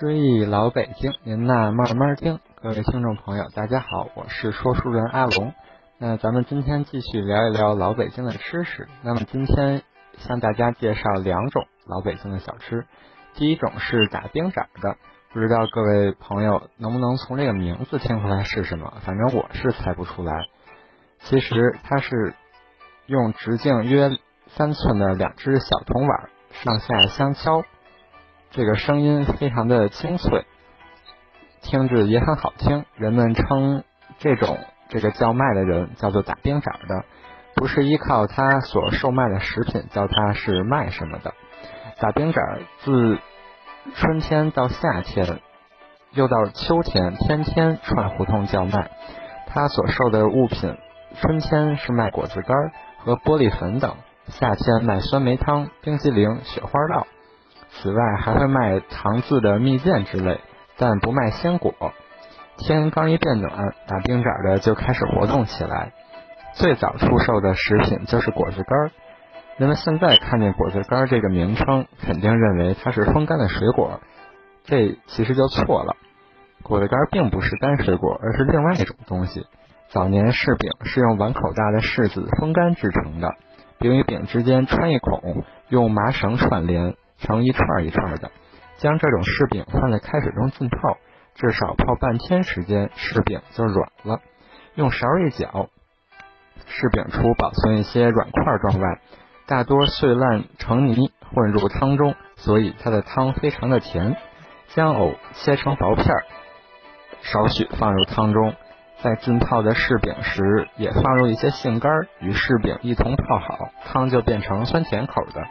追忆老北京，您呐慢慢听。各位听众朋友，大家好，我是说书人阿龙。那咱们今天继续聊一聊老北京的吃食。那么今天向大家介绍两种老北京的小吃。第一种是打冰盏的，不知道各位朋友能不能从这个名字听出来是什么？反正我是猜不出来。其实它是用直径约三寸的两只小铜碗上下相敲。这个声音非常的清脆，听着也很好听。人们称这种这个叫卖的人叫做打冰盏的，不是依靠他所售卖的食品叫他是卖什么的。打冰盏自春天到夏天，又到秋天，天天串胡同叫卖。他所售的物品，春天是卖果子干和玻璃粉等，夏天卖酸梅汤、冰激凌、雪花酪。此外，还会卖糖渍的蜜饯之类，但不卖鲜果。天刚一变暖，打冰盏的就开始活动起来。最早出售的食品就是果子干儿。人们现在看见果子干儿这个名称，肯定认为它是风干的水果，这其实就错了。果子干儿并不是干水果，而是另外一种东西。早年柿饼是用碗口大的柿子风干制成的，饼与饼之间穿一孔，用麻绳串联。成一串一串的，将这种柿饼放在开水中浸泡，至少泡半天时间，柿饼就软了。用勺一搅，柿饼除保存一些软块状外，大多碎烂成泥混入汤中，所以它的汤非常的甜。将藕切成薄片，少许放入汤中，在浸泡的柿饼时也放入一些杏干与柿饼一同泡好，汤就变成酸甜口的。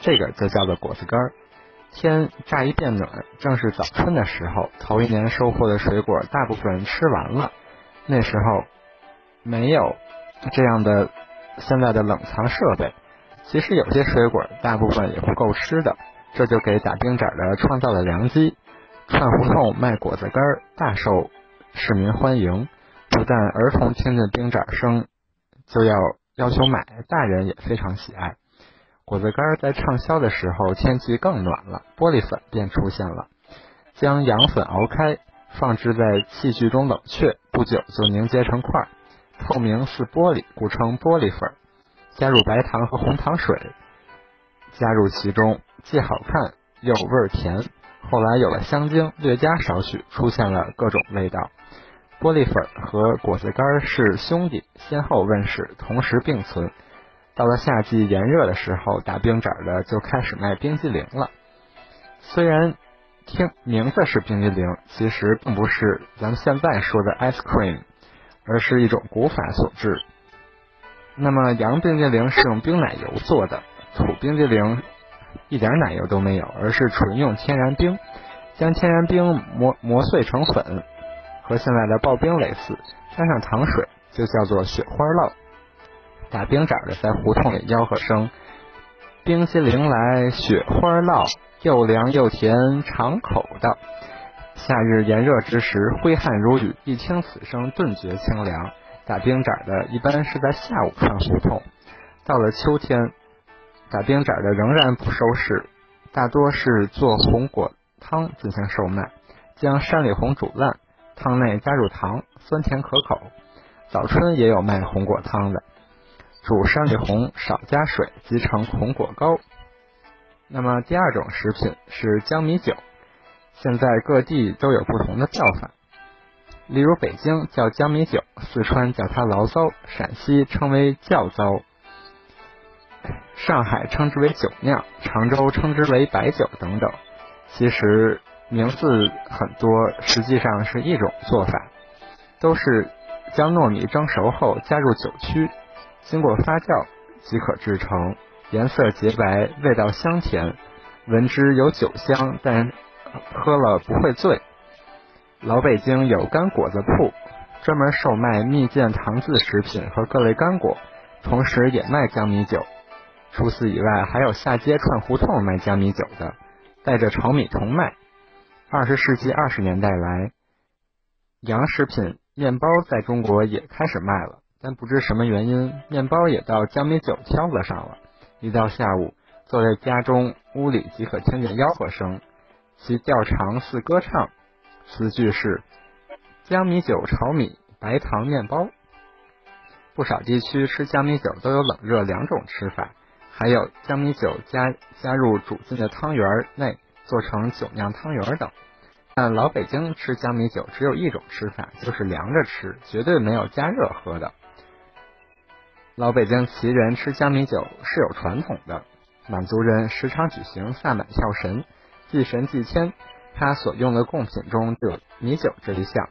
这个就叫做果子干儿。天乍一变暖，正是早春的时候，头一年收获的水果大部分吃完了。那时候没有这样的现在的冷藏设备，其实有些水果大部分也不够吃的，这就给打冰盏的创造了良机。串胡同卖果子干儿大受市民欢迎，不但儿童听见冰盏声就要要求买，大人也非常喜爱。果子干在畅销的时候，天气更暖了，玻璃粉便出现了。将羊粉熬开，放置在器具中冷却，不久就凝结成块，透明似玻璃，故称玻璃粉。加入白糖和红糖水，加入其中，既好看又味甜。后来有了香精，略加少许，出现了各种味道。玻璃粉和果子干是兄弟，先后问世，同时并存。到了夏季炎热的时候，打冰盏的就开始卖冰激凌了。虽然听名字是冰激凌，其实并不是咱们现在说的 ice cream，而是一种古法所致。那么洋冰激凌是用冰奶油做的，土冰激凌一点奶油都没有，而是纯用天然冰，将天然冰磨磨碎成粉，和现在的刨冰类似，加上糖水，就叫做雪花酪。打冰盏的在胡同里吆喝声：“冰淇淋来，雪花烙，又凉又甜，尝口的。”夏日炎热之时，挥汗如雨，一听此声，顿觉清凉。打冰盏的一般是在下午串胡同。到了秋天，打冰盏的仍然不收市，大多是做红果汤进行售卖，将山里红煮烂，汤内加入糖，酸甜可口。早春也有卖红果汤的。煮山里红，少加水，即成红果糕。那么第二种食品是江米酒，现在各地都有不同的叫法。例如北京叫江米酒，四川叫它醪糟，陕西称为窖糟，上海称之为酒酿，常州称之为白酒等等。其实名字很多，实际上是一种做法，都是将糯米蒸熟后加入酒曲。经过发酵即可制成，颜色洁白，味道香甜，闻之有酒香，但喝了不会醉。老北京有干果子铺，专门售卖蜜饯、糖渍食品和各类干果，同时也卖江米酒。除此以外，还有下街串胡同卖江米酒的，带着炒米同卖。二十世纪二十年代来，洋食品面包在中国也开始卖了。但不知什么原因，面包也到江米酒挑子上了。一到下午，坐在家中屋里即可听见吆喝声，其调长似歌唱。词句是：江米酒炒米，白糖面包。不少地区吃江米酒都有冷热两种吃法，还有江米酒加加入煮进的汤圆内，做成酒酿汤圆等。但老北京吃江米酒只有一种吃法，就是凉着吃，绝对没有加热喝的。老北京旗人吃江米酒是有传统的，满族人时常举行萨满跳神，祭神祭天，他所用的贡品中就有米酒这一项。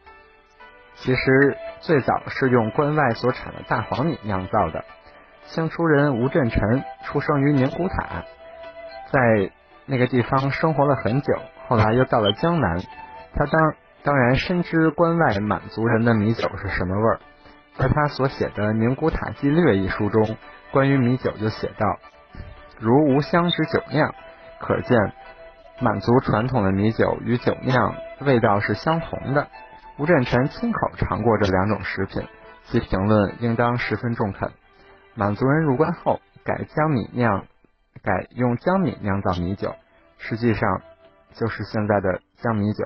其实最早是用关外所产的大黄米酿造的。清初人吴振臣出生于宁古塔，在那个地方生活了很久，后来又到了江南。他当当然深知关外满族人的米酒是什么味儿，在他所写的《宁古塔纪略》一书中，关于米酒就写道：“如无香之酒酿，可见满族传统的米酒与酒酿味道是相同的。”吴振臣亲口尝过这两种食品，其评论应当十分中肯。满族人入关后，改江米酿，改用江米酿造米酒，实际上就是现在的江米酒。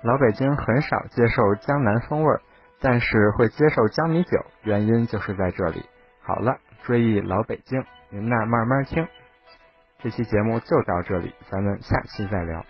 老北京很少接受江南风味，但是会接受江米酒，原因就是在这里。好了，追忆老北京，您那慢慢听。这期节目就到这里，咱们下期再聊。